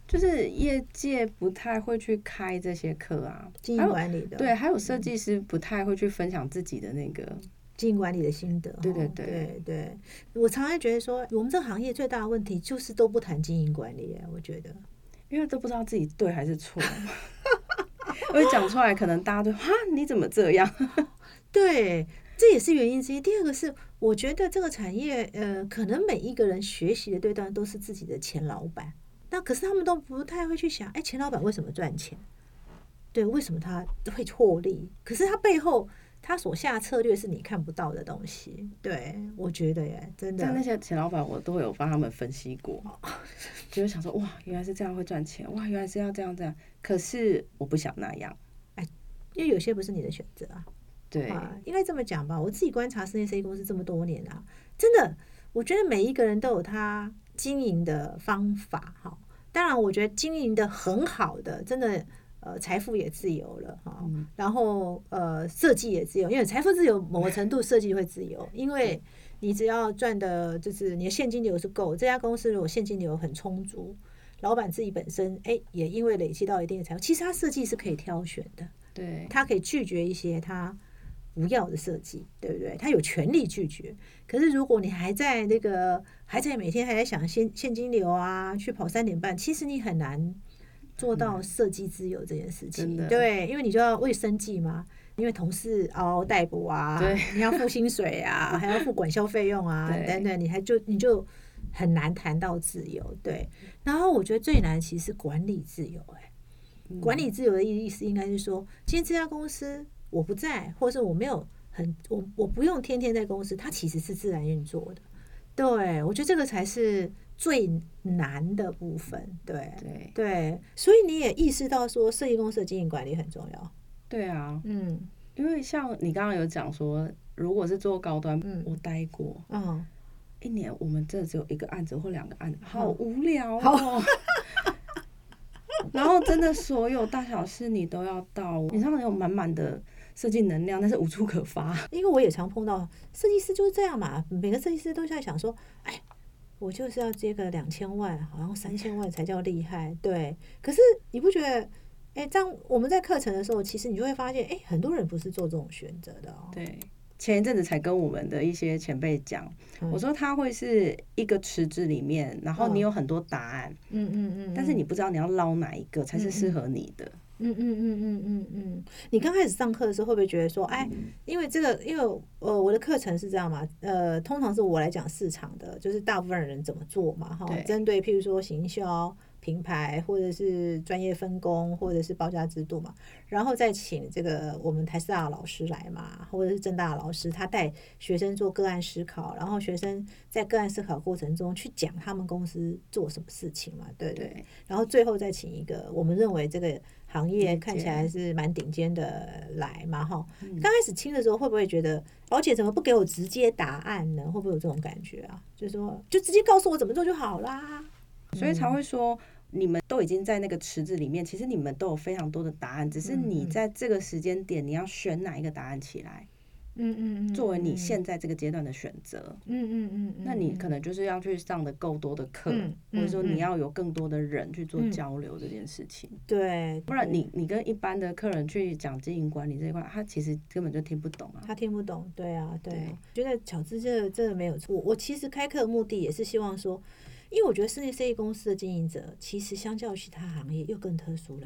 就是业界不太会去开这些课啊，经营管理的对，还有设计师不太会去分享自己的那个经营管理的心得。对对对对，我常常觉得说，我们这个行业最大的问题就是都不谈经营管理。我觉得，因为都不知道自己对还是错，因为讲出来可能大家都哈你怎么这样？对，这也是原因之一。第二个是，我觉得这个产业呃，可能每一个人学习的对象都是自己的前老板。那可是他们都不太会去想，哎，前老板为什么赚钱？对，为什么他会获利？可是他背后他所下策略是你看不到的东西。对，我觉得耶，真的。像那些钱老板，我都有帮他们分析过，就是想说，哇，原来是这样会赚钱，哇，原来是要这样这样。可是我不想那样，哎，因为有些不是你的选择啊。对，应该这么讲吧。我自己观察室内设计公司这么多年啊，真的，我觉得每一个人都有他。经营的方法，哈，当然，我觉得经营的很好的，真的，呃，财富也自由了，哈，然后，呃，设计也自由，因为财富自由，某个程度设计会自由，因为你只要赚的，就是你的现金流是够，这家公司如果现金流很充足，老板自己本身，哎，也因为累积到一定的财富，其实他设计是可以挑选的，对，他可以拒绝一些他。不要的设计，对不对？他有权利拒绝。可是如果你还在那个，还在每天还在想现现金流啊，去跑三点半，其实你很难做到设计自由这件事情。对，因为你就要为生计嘛，因为同事嗷嗷待哺啊，你要付薪水啊，还要付管销费用啊，等等，你还就你就很难谈到自由。对，然后我觉得最难其实是管理自由。哎，管理自由的意思应该是说，今天这家公司。我不在，或者是我没有很我我不用天天在公司，它其实是自然运作的。对我觉得这个才是最难的部分。对对对，所以你也意识到说，设计公司的经营管理很重要。对啊，嗯，因为像你刚刚有讲说，如果是做高端，嗯，我待过，嗯，一年我们这只有一个案子或两个案子，好无聊哦。然后真的所有大小事你都要到，你上面有满满的。设计能量，但是无处可发。因为我也常碰到设计师就是这样嘛，每个设计师都在想说，哎，我就是要接个两千万，好像三千万才叫厉害。对，可是你不觉得，哎，这样我们在课程的时候，其实你就会发现，哎，很多人不是做这种选择的哦。对。前一阵子才跟我们的一些前辈讲，我说他会是一个池子里面，然后你有很多答案，嗯嗯嗯，但是你不知道你要捞哪一个才是适合你的。嗯嗯嗯嗯嗯嗯嗯嗯，你刚开始上课的时候会不会觉得说，哎，因为这个，因为呃我的课程是这样嘛，呃，通常是我来讲市场的，就是大部分人怎么做嘛，哈，针对譬如说行销。品牌或者是专业分工，或者是报价制度嘛，然后再请这个我们台师大的老师来嘛，或者是正大老师，他带学生做个案思考，然后学生在个案思考过程中去讲他们公司做什么事情嘛，对对。然后最后再请一个我们认为这个行业看起来是蛮顶尖的来嘛，哈。刚开始听的时候会不会觉得，而且怎么不给我直接答案呢？会不会有这种感觉啊？就是说，就直接告诉我怎么做就好啦。所以才会说，你们都已经在那个池子里面，其实你们都有非常多的答案，只是你在这个时间点，你要选哪一个答案起来，嗯嗯嗯嗯，作为你现在这个阶段的选择，嗯嗯嗯，那你可能就是要去上的够多的课，或者说你要有更多的人去做交流这件事情，对，不然你你跟一般的客人去讲经营管理这一块，他其实根本就听不懂啊，他听不懂，对啊，对，觉得巧智这真的没有错，我其实开课的目的也是希望说。因为我觉得室内设计公司的经营者，其实相较于其他行业又更特殊了。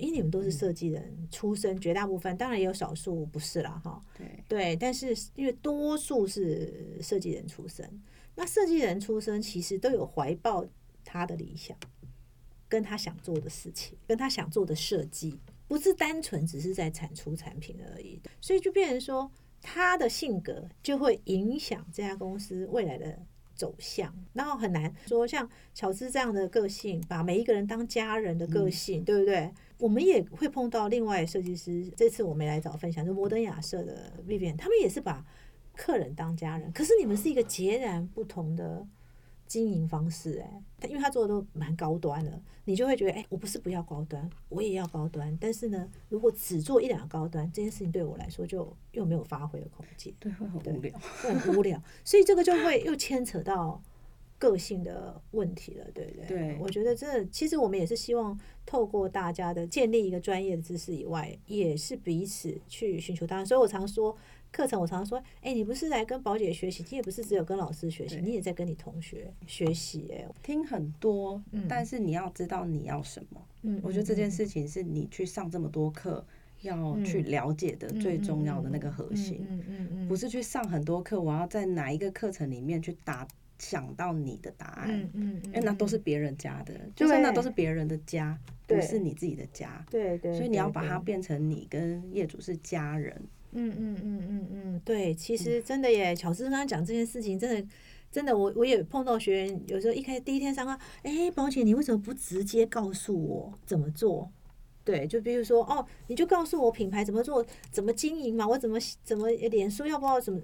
因为你们都是设计人出身，绝大部分当然也有少数不是啦，哈。对对，但是因为多数是设计人出身，那设计人出身其实都有怀抱他的理想，跟他想做的事情，跟他想做的设计，不是单纯只是在产出产品而已。所以就变成说，他的性格就会影响这家公司未来的。走向，然后很难说像乔治这样的个性，把每一个人当家人的个性，对不对？我们也会碰到另外设计师，这次我没来找分享，就摩登亚瑟的 Vivian，他们也是把客人当家人，可是你们是一个截然不同的。经营方式哎，他因为他做的都蛮高端的，你就会觉得哎，我不是不要高端，我也要高端。但是呢，如果只做一两个高端，这件事情对我来说就又没有发挥的空间，对，会很无聊，会很无聊。所以这个就会又牵扯到个性的问题了，对不对？对，我觉得这其实我们也是希望透过大家的建立一个专业的知识以外，也是彼此去寻求答案。所以我常说。课程我常常说，哎，你不是来跟宝姐学习，你也不是只有跟老师学习，你也在跟你同学学习。哎，听很多，但是你要知道你要什么。嗯，我觉得这件事情是你去上这么多课要去了解的最重要的那个核心。嗯嗯嗯，不是去上很多课，我要在哪一个课程里面去打想到你的答案。嗯嗯，因为那都是别人家的，就是那都是别人的家，不是你自己的家。对对，所以你要把它变成你跟业主是家人。嗯嗯嗯嗯嗯，对，其实真的耶，巧思刚刚讲这件事情，真的真的，我我也碰到学员，有时候一开第一天上课，哎，宝姐，你为什么不直接告诉我怎么做？对，就比如说，哦，你就告诉我品牌怎么做，怎么经营嘛，我怎么怎么脸书要不要怎么？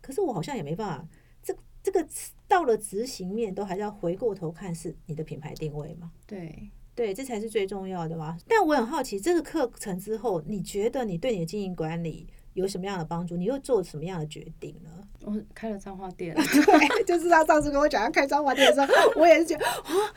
可是我好像也没办法，这这个到了执行面，都还是要回过头看是你的品牌定位嘛？对对，这才是最重要的吧？但我很好奇，这个课程之后，你觉得你对你的经营管理？有什么样的帮助？你又做什么样的决定呢？我开了脏话店，对，就是他上次跟我讲要开脏话店的时候，我也是觉得啊，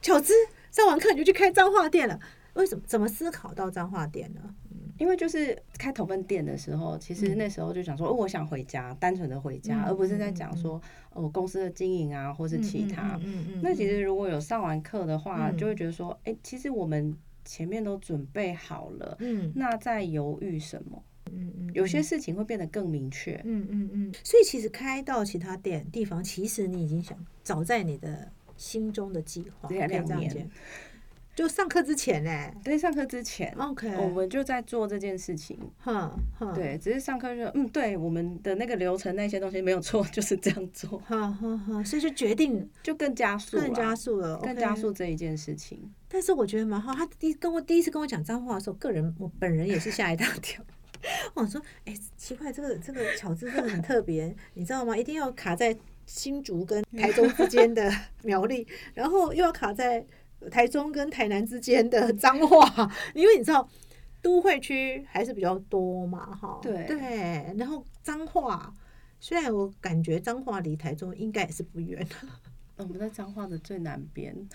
巧思上完课你就去开脏话店了。为什么？怎么思考到脏话店呢？因为就是开头份店的时候，其实那时候就想说，哦，我想回家，单纯的回家，而不是在讲说哦公司的经营啊，或是其他。那其实如果有上完课的话，就会觉得说，哎，其实我们前面都准备好了，嗯，那在犹豫什么？嗯嗯，有些事情会变得更明确。嗯嗯嗯，所以其实开到其他店地方，其实你已经想早在你的心中的计划，两年，就上课之前呢？对，上课之前，OK，我们就在做这件事情。哈，对，只是上课就嗯，对，我们的那个流程那些东西没有错，就是这样做。哈哈哈，所以就决定就更加速，更加速了，更加速这一件事情。但是我觉得蛮好，他第跟我第一次跟我讲脏话的时候，个人我本人也是吓一大跳。我说：“哎，奇怪，这个这个巧字真的很特别，你知道吗？一定要卡在新竹跟台中之间的苗栗，然后又要卡在台中跟台南之间的脏话，因为你知道都会区还是比较多嘛，哈。对对，然后脏话，虽然我感觉脏话离台中应该也是不远，我们在脏话的最南边。”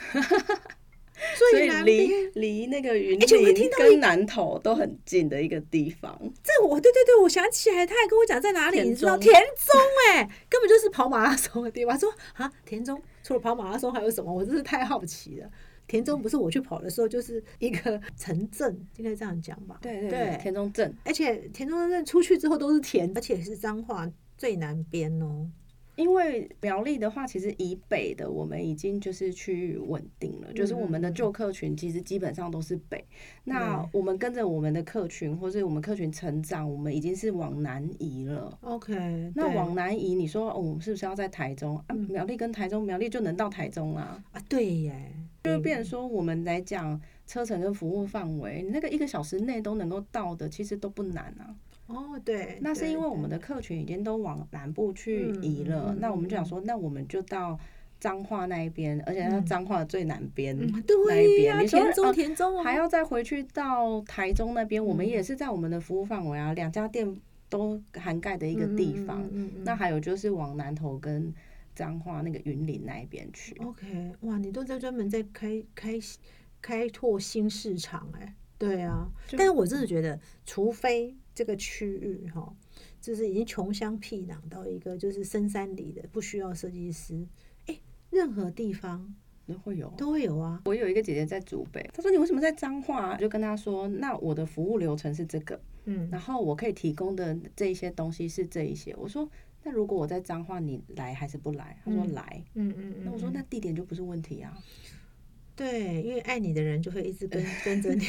所以离离那个云林跟南投都很近的一个地方。这我对对对，我想起来，他还跟我讲在哪里，你知道田中哎，根本就是跑马拉松的地方。说啊，田中除了跑马拉松还有什么？我真是太好奇了。田中不是我去跑的时候，就是一个城镇，应该这样讲吧？对对对，田中镇，而且田中镇出去之后都是田，而且是彰化最南边哦。因为苗栗的话，其实以北的我们已经就是去稳定了，就是我们的旧客群其实基本上都是北。那我们跟着我们的客群，或是我们客群成长，我们已经是往南移了。OK，那往南移，你说我们是不是要在台中？啊，苗栗跟台中，苗栗就能到台中啦。啊，对耶，就变成说我们来讲车程跟服务范围，那个一个小时内都能够到的，其实都不难啊。哦，对，那是因为我们的客群已经都往南部去移了，那我们就想说，那我们就到彰化那一边，而且它彰化的最南边那一边，你说田中田中还要再回去到台中那边，我们也是在我们的服务范围啊，两家店都涵盖的一个地方。那还有就是往南头跟彰化那个云林那一边去。OK，哇，你都在专门在开开开拓新市场哎，对啊，但是我真的觉得，除非。这个区域哈，就是已经穷乡僻壤到一个就是深山里的，不需要设计师。哎，任何地方都会有，都会有啊。我有一个姐姐在祖北，她说：“你为什么在彰化？”就跟她说：“那我的服务流程是这个，嗯，然后我可以提供的这一些东西是这一些。”我说：“那如果我在彰化，你来还是不来？”她说：“来。”嗯嗯，那我说：“那地点就不是问题啊。”对，因为爱你的人就会一直跟 跟着你。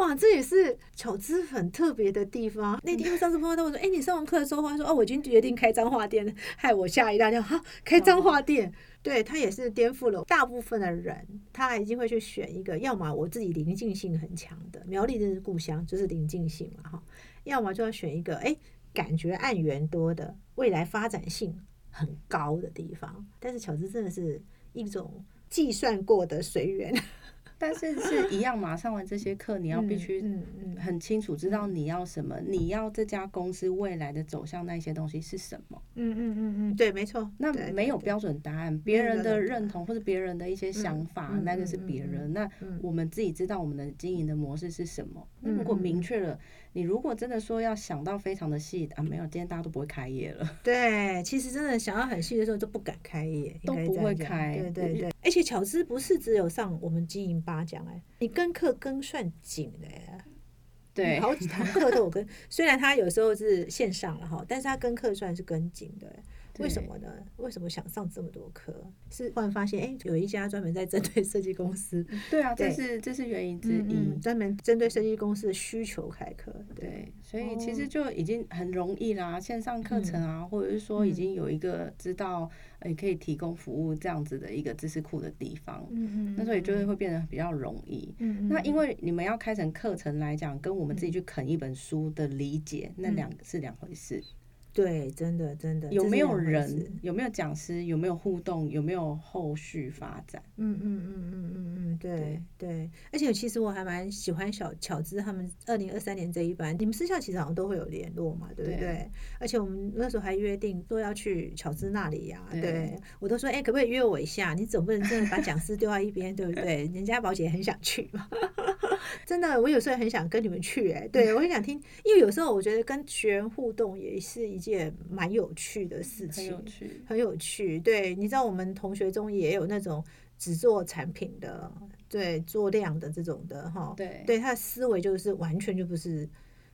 哇，这也是巧姿很特别的地方。那天上次碰到他，我说：“哎，你上完课的时候，他说：‘哦，我已经决定开脏话店了。’害我吓一大跳。哈，开脏话店，对他也是颠覆了大部分的人。他一定会去选一个，要么我自己临近性很强的苗栗的故乡，就是临近性嘛，哈。要么就要选一个，哎，感觉案源多的，未来发展性很高的地方。但是巧姿真的是一种计算过的随缘。”但是是一样嘛，上完这些课，你要必须很清楚知道你要什么，你要这家公司未来的走向那些东西是什么。嗯嗯嗯嗯，对，没错。那没有标准答案，别人的认同或者别人的一些想法，那个是别人。那我们自己知道我们的经营的模式是什么。那如果明确了。你如果真的说要想到非常的细啊，没有，今天大家都不会开业了。对，其实真的想要很细的时候都不敢开业，都不会开。对对对，而且巧思不是只有上我们经营八讲哎，你跟课跟算紧的欸。对，好几堂课都有跟，虽然他有时候是线上了哈，但是他跟课算是跟紧的。为什么呢？为什么想上这么多课？是忽然发现，哎，有一家专门在针对设计公司。对啊，这是这是原因之一，专门针对设计公司的需求开课。对，所以其实就已经很容易啦，线上课程啊，或者是说已经有一个知道，哎，可以提供服务这样子的一个知识库的地方。嗯嗯。那所以就会会变得比较容易。嗯嗯。那因为你们要开成课程来讲，跟我们自己去啃一本书的理解，那两个是两回事。对，真的真的有没有人？有没有讲师？有没有互动？有没有后续发展？嗯嗯嗯嗯嗯嗯，对对。而且其实我还蛮喜欢小巧姿他们二零二三年这一班，你们私下其实好像都会有联络嘛，对不对？而且我们那时候还约定说要去巧姿那里呀，对我都说，哎，可不可以约我一下？你总不能真的把讲师丢在一边，对不对？人家宝姐很想去嘛。真的，我有时候很想跟你们去，哎，对我很想听，因为有时候我觉得跟学员互动也是一件蛮有趣的事情，很有趣，很有趣。对，你知道我们同学中也有那种只做产品的，对，做量的这种的，哈，对，对，他的思维就是完全就不是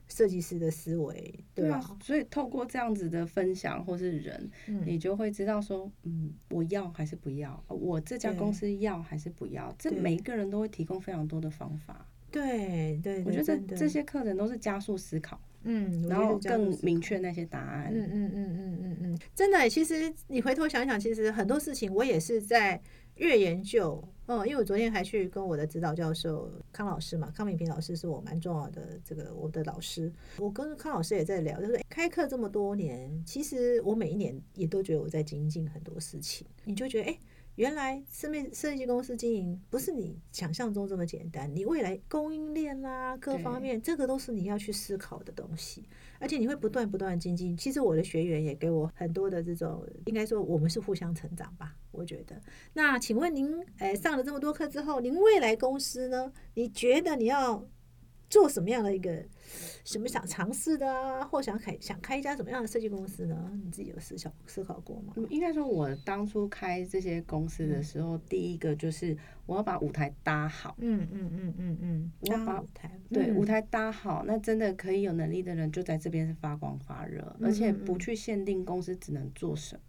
设计师的思维，对吧？所以透过这样子的分享或是人，你就会知道说，嗯，我要还是不要，我这家公司要还是不要，这每一个人都会提供非常多的方法。对对，我觉得这些课程都是加速思考，嗯，然后更明确那些答案，嗯嗯嗯嗯嗯嗯，真的，其实你回头想想，其实很多事情我也是在越研究，嗯，因为我昨天还去跟我的指导教授康老师嘛，康敏平老师是我蛮重要的这个我的老师，我跟康老师也在聊，就是开课这么多年，其实我每一年也都觉得我在精进很多事情，你就觉得哎。原来设备设计公司经营不是你想象中这么简单，你未来供应链啦各方面，这个都是你要去思考的东西，而且你会不断不断精进。其实我的学员也给我很多的这种，应该说我们是互相成长吧，我觉得。那请问您，哎，上了这么多课之后，您未来公司呢？你觉得你要？做什么样的一个什么想尝试的啊，或想开想开一家什么样的设计公司呢？你自己有思考思考过吗？应该说，我当初开这些公司的时候，第一个就是我要把舞台搭好。嗯嗯嗯嗯嗯，我要把舞台对舞台搭好，那真的可以有能力的人就在这边是发光发热，而且不去限定公司只能做什么。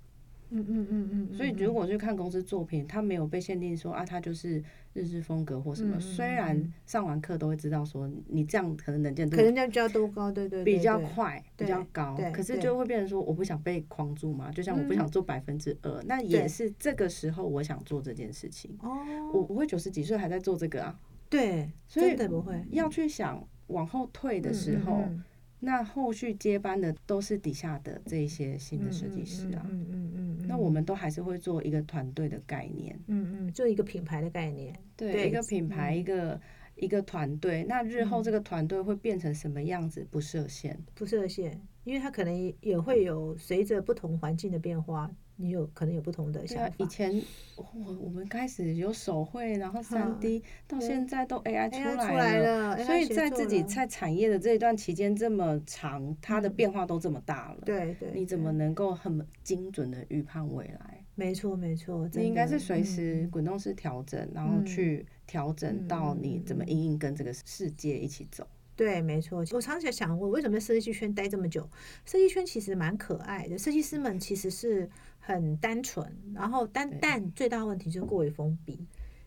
嗯嗯嗯嗯，所以如果去看公司作品，它没有被限定说啊，它就是日式风格或什么。虽然上完课都会知道说，你这样可能能见度可能要较多高，对对，比较快，比较高。可是就会变成说，我不想被框住嘛，就像我不想做百分之二，那也是这个时候我想做这件事情。哦，我不会九十几岁还在做这个啊。对，所以不会。要去想往后退的时候。那后续接班的都是底下的这一些新的设计师啊，嗯嗯嗯嗯，那我们都还是会做一个团队的概念，嗯嗯，做一个品牌的概念，对，一个品牌，一个一个团队。那日后这个团队会变成什么样子？不设限，不设限，因为它可能也会有随着不同环境的变化。你有可能有不同的想法。以前我我们开始有手绘，然后三 D，到现在都 AI 出来了，所以在自己在产业的这一段期间这么长，它的变化都这么大了。对对。你怎么能够很精准的预判未来？没错没错。你应该是随时滚动式调整，然后去调整到你怎么应应跟这个世界一起走。对，没错。我常常想，我为什么在设计圈待这么久？设计圈其实蛮可爱的，设计师们其实是很单纯，然后但但最大问题就是过于封闭。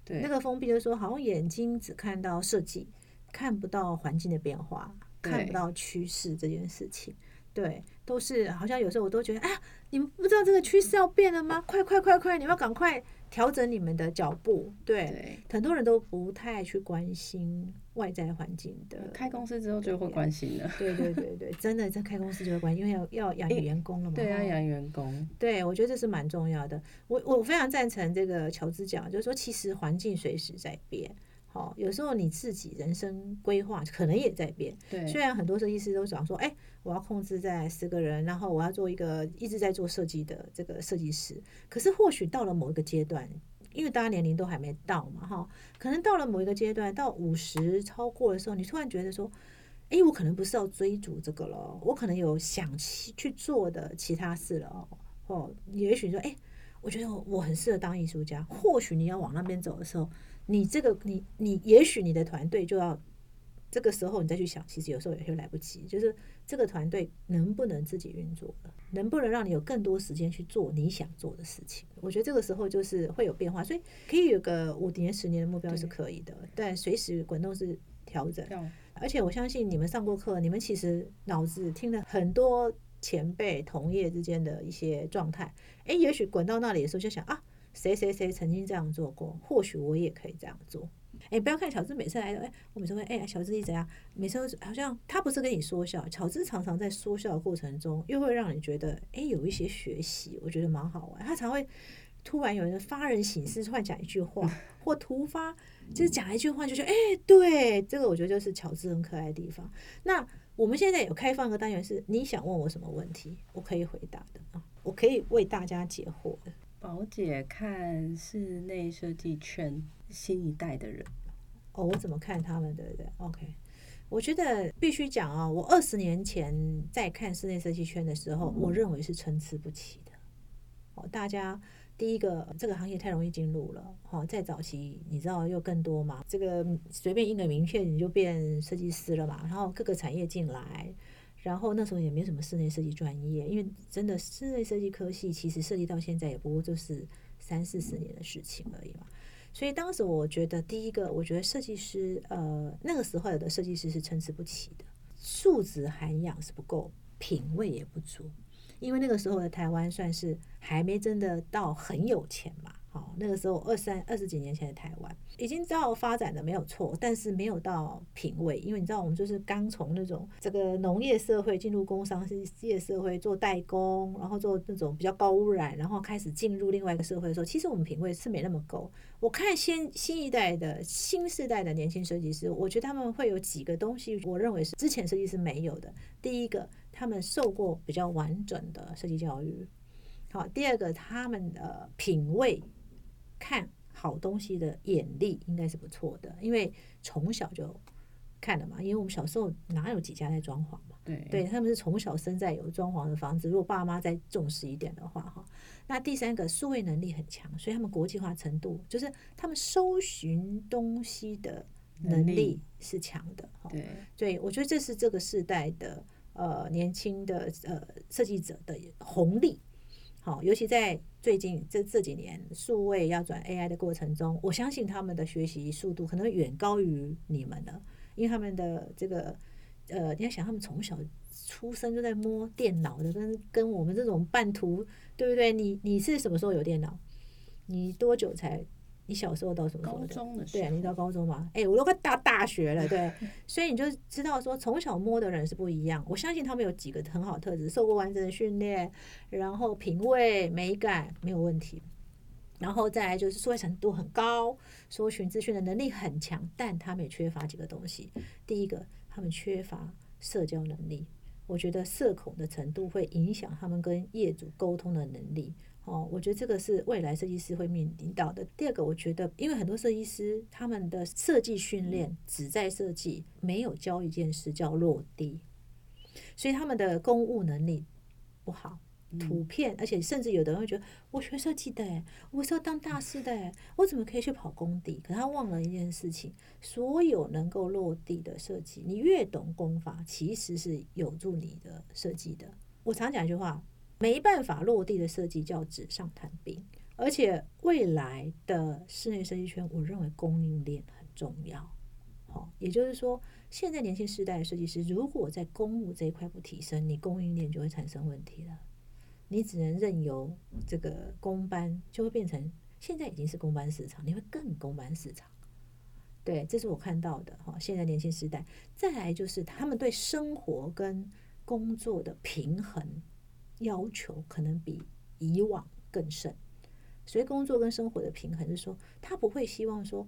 对，那个封闭就是说，好像眼睛只看到设计，看不到环境的变化，看不到趋势这件事情。对，都是好像有时候我都觉得，哎呀，你们不知道这个趋势要变了吗？快快快快，你们要赶快调整你们的脚步。对，很多人都不太去关心外在环境的。开公司之后就会关心了。对对对对，真的在开公司就会关心，因为要要养员工了嘛。对，啊养员工。对，我觉得这是蛮重要的。我我非常赞成这个乔治讲，就是说其实环境随时在变。好，有时候你自己人生规划可能也在变。对，虽然很多设计师都讲说，哎，我要控制在十个人，然后我要做一个一直在做设计的这个设计师。可是或许到了某一个阶段，因为大家年龄都还没到嘛，哈，可能到了某一个阶段，到五十超过的时候，你突然觉得说，哎，我可能不是要追逐这个了，我可能有想去去做的其他事了，哦，也许说，哎，我觉得我很适合当艺术家。或许你要往那边走的时候。你这个，你你也许你的团队就要这个时候你再去想，其实有时候也会来不及。就是这个团队能不能自己运作了，能不能让你有更多时间去做你想做的事情？我觉得这个时候就是会有变化，所以可以有个五年、十年的目标是可以的，但随时滚动式调整。而且我相信你们上过课，你们其实脑子听了很多前辈同业之间的一些状态。诶，也许滚到那里的时候就想啊。谁谁谁曾经这样做过？或许我也可以这样做。哎，不要看乔治每次来，哎，我每次问，哎，乔治你怎样？每次好像他不是跟你说笑，乔治常常在说笑的过程中，又会让你觉得，哎，有一些学习，我觉得蛮好玩。他常会突然有人发人醒思，突然讲一句话，或突发就是讲一句话，就说，哎，对，这个我觉得就是乔治很可爱的地方。那我们现在有开放一个单元，是你想问我什么问题，我可以回答的啊，我可以为大家解惑的。宝姐看室内设计圈新一代的人哦，我怎么看他们？对不对？OK，我觉得必须讲啊，我二十年前在看室内设计圈的时候，我认为是参差不齐的。哦，大家第一个这个行业太容易进入了，哦，在早期你知道又更多嘛，这个随便印个名片你就变设计师了嘛，然后各个产业进来。然后那时候也没什么室内设计专业，因为真的室内设计科系其实设计到现在也不过就是三四十年的事情而已嘛。所以当时我觉得，第一个，我觉得设计师，呃，那个时候有的设计师是参差不齐的，素质涵养是不够，品味也不足，因为那个时候的台湾算是还没真的到很有钱嘛。好，那个时候二三二十几年前的台湾已经知道发展的没有错，但是没有到品味，因为你知道我们就是刚从那种这个农业社会进入工商业社会做代工，然后做那种比较高污染，然后开始进入另外一个社会的时候，其实我们品味是没那么够。我看新新一代的新时代的年轻设计师，我觉得他们会有几个东西，我认为是之前设计师没有的。第一个，他们受过比较完整的设计教育；好，第二个，他们的品味。看好东西的眼力应该是不错的，因为从小就看了嘛。因为我们小时候哪有几家在装潢嘛？对，对他们是从小生在有装潢的房子。如果爸妈再重视一点的话，哈，那第三个数位能力很强，所以他们国际化程度就是他们搜寻东西的能力是强的。对，所以我觉得这是这个时代的呃年轻的呃设计者的红利。好，尤其在最近这这几年数位要转 AI 的过程中，我相信他们的学习速度可能远高于你们的，因为他们的这个呃，你要想他们从小出生就在摸电脑的，跟跟我们这种半途，对不对？你你是什么时候有电脑？你多久才？你小时候到什么时候的？对啊，你到高中嘛？哎，我都快到大学了，对，所以你就知道说，从小摸的人是不一样。我相信他们有几个很好的特质，受过完整的训练，然后品味美感没有问题，然后再来就是说程度很高，搜寻资讯的能力很强，但他们也缺乏几个东西。第一个，他们缺乏社交能力，我觉得社恐的程度会影响他们跟业主沟通的能力。哦，我觉得这个是未来设计师会面临到的。第二个，我觉得，因为很多设计师他们的设计训练只在设计，没有教一件事叫落地，所以他们的公务能力不好，图片，而且甚至有的人会觉得，我学设计的，我是要当大师的，我怎么可以去跑工地？可他忘了一件事情，所有能够落地的设计，你越懂功法，其实是有助你的设计的。我常讲一句话。没办法落地的设计叫纸上谈兵，而且未来的室内设计圈，我认为供应链很重要。好，也就是说，现在年轻时代的设计师，如果在公务这一块不提升，你供应链就会产生问题了。你只能任由这个公班，就会变成现在已经是公班市场，你会更公班市场。对，这是我看到的哈。现在年轻时代，再来就是他们对生活跟工作的平衡要求，可能比以往更甚。所以，工作跟生活的平衡是说，他不会希望说。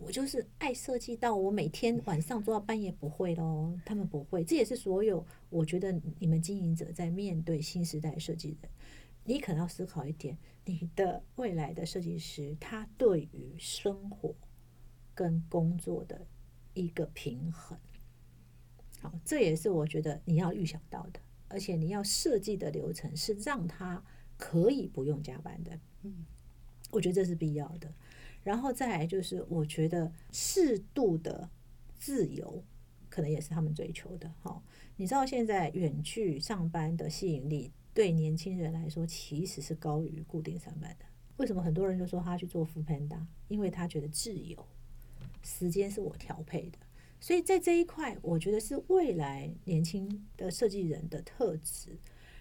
我就是爱设计到我每天晚上做到半夜不会咯，他们不会，这也是所有我觉得你们经营者在面对新时代设计人，你可能要思考一点，你的未来的设计师他对于生活跟工作的一个平衡，好，这也是我觉得你要预想到的，而且你要设计的流程是让他可以不用加班的，嗯，我觉得这是必要的。然后再来就是，我觉得适度的自由可能也是他们追求的。哈，你知道现在远距上班的吸引力对年轻人来说其实是高于固定上班的。为什么很多人就说他去做副 panda？因为他觉得自由，时间是我调配的。所以在这一块，我觉得是未来年轻的设计人的特质。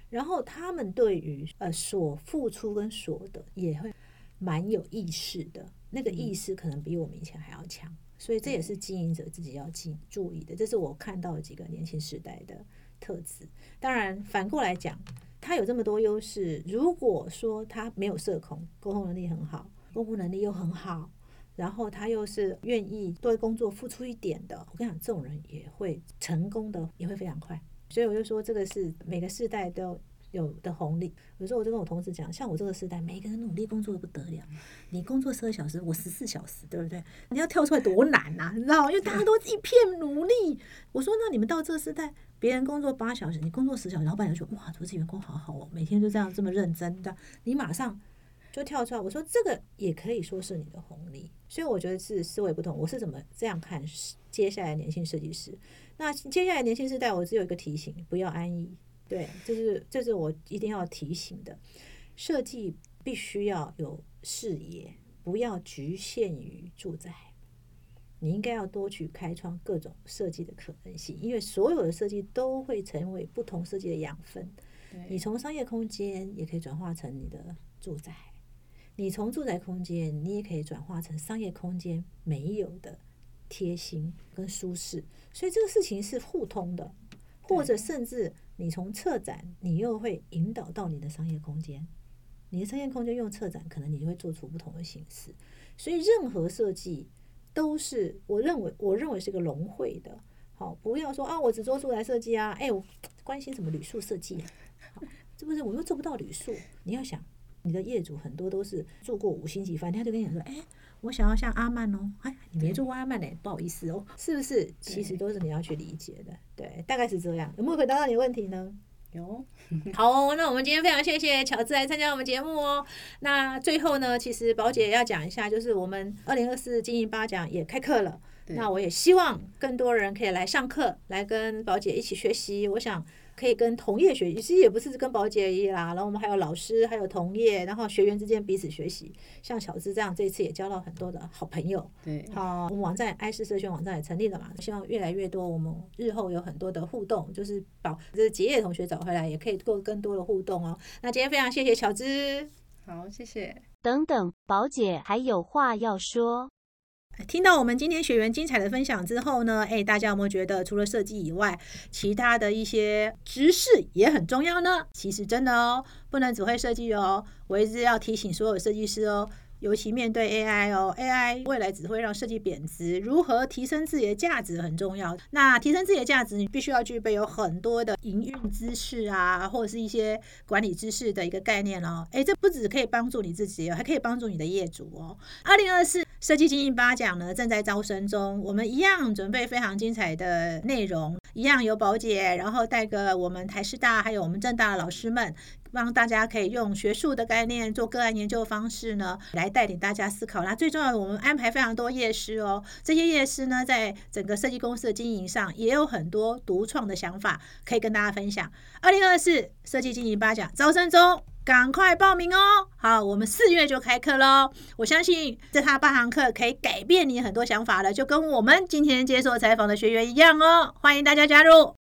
然后他们对于呃所付出跟所得也会蛮有意识的。那个意识可能比我们以前还要强，所以这也是经营者自己要记注意的。这是我看到几个年轻时代的特质。当然，反过来讲，他有这么多优势，如果说他没有社恐，沟通能力很好，公务能力又很好，然后他又是愿意对工作付出一点的，我跟你讲，这种人也会成功的，也会非常快。所以我就说，这个是每个世代都。有的红利，有时候我就跟我同事讲，像我这个时代，每一个人努力工作的不得了。你工作十二小时，我十四小时，对不对？你要跳出来多难呐，你知道？因为大家都一片努力。我说，那你们到这个时代，别人工作八小时，你工作十小时，老板就说：“哇，这员工好好哦，每天就这样这么认真的。”你马上就跳出来。我说，这个也可以说是你的红利。所以我觉得是思维不同。我是怎么这样看接下来年轻设计师？那接下来年轻时代，我只有一个提醒：不要安逸。对，这是这是我一定要提醒的。设计必须要有视野，不要局限于住宅。你应该要多去开创各种设计的可能性，因为所有的设计都会成为不同设计的养分。你从商业空间也可以转化成你的住宅，你从住宅空间你也可以转化成商业空间没有的贴心跟舒适，所以这个事情是互通的。或者甚至你从策展，你又会引导到你的商业空间，你的商业空间用策展，可能你就会做出不同的形式。所以任何设计都是我认为，我认为是个融汇的。好，不要说啊，我只做住宅设计啊，哎，我关心什么旅宿设计？是不是我又做不到旅宿？你要想，你的业主很多都是住过五星级饭店，他就跟你说，哎。我想要像阿曼哦，哎，你没做过阿曼呢，不好意思哦，是不是？其实都是你要去理解的，对，大概是这样。有没有回答到你的问题呢？有。好，那我们今天非常谢谢乔治来参加我们节目哦。那最后呢，其实宝姐要讲一下，就是我们二零二四经营八讲也开课了，那我也希望更多人可以来上课，来跟宝姐一起学习。我想。可以跟同业学习，其实也不是跟宝姐一啦，然后我们还有老师，还有同业，然后学员之间彼此学习。像小资这样，这次也交到很多的好朋友。对，好，我们网站爱是社群网站也成立了嘛，希望越来越多，我们日后有很多的互动，就是把这结业同学找回来，也可以做更多的互动哦。那今天非常谢谢小资，好，谢谢。等等，宝姐还有话要说。听到我们今天学员精彩的分享之后呢，哎，大家有没有觉得除了设计以外，其他的一些知识也很重要呢？其实真的哦，不能只会设计哦，我一直要提醒所有设计师哦。尤其面对 AI 哦，AI 未来只会让设计贬值，如何提升自己的价值很重要。那提升自己的价值，你必须要具备有很多的营运知识啊，或者是一些管理知识的一个概念哦。诶，这不只可以帮助你自己，还可以帮助你的业主哦。二零二四设计精英八奖呢正在招生中，我们一样准备非常精彩的内容，一样有宝姐，然后带个我们台师大还有我们正大的老师们。让大家可以用学术的概念做个案研究方式呢，来带领大家思考。那最重要的，我们安排非常多夜师哦。这些夜师呢，在整个设计公司的经营上，也有很多独创的想法可以跟大家分享。二零二四设计经营八讲招生中，赶快报名哦！好，我们四月就开课喽。我相信这他八堂课可以改变你很多想法了，就跟我们今天接受采访的学员一样哦。欢迎大家加入。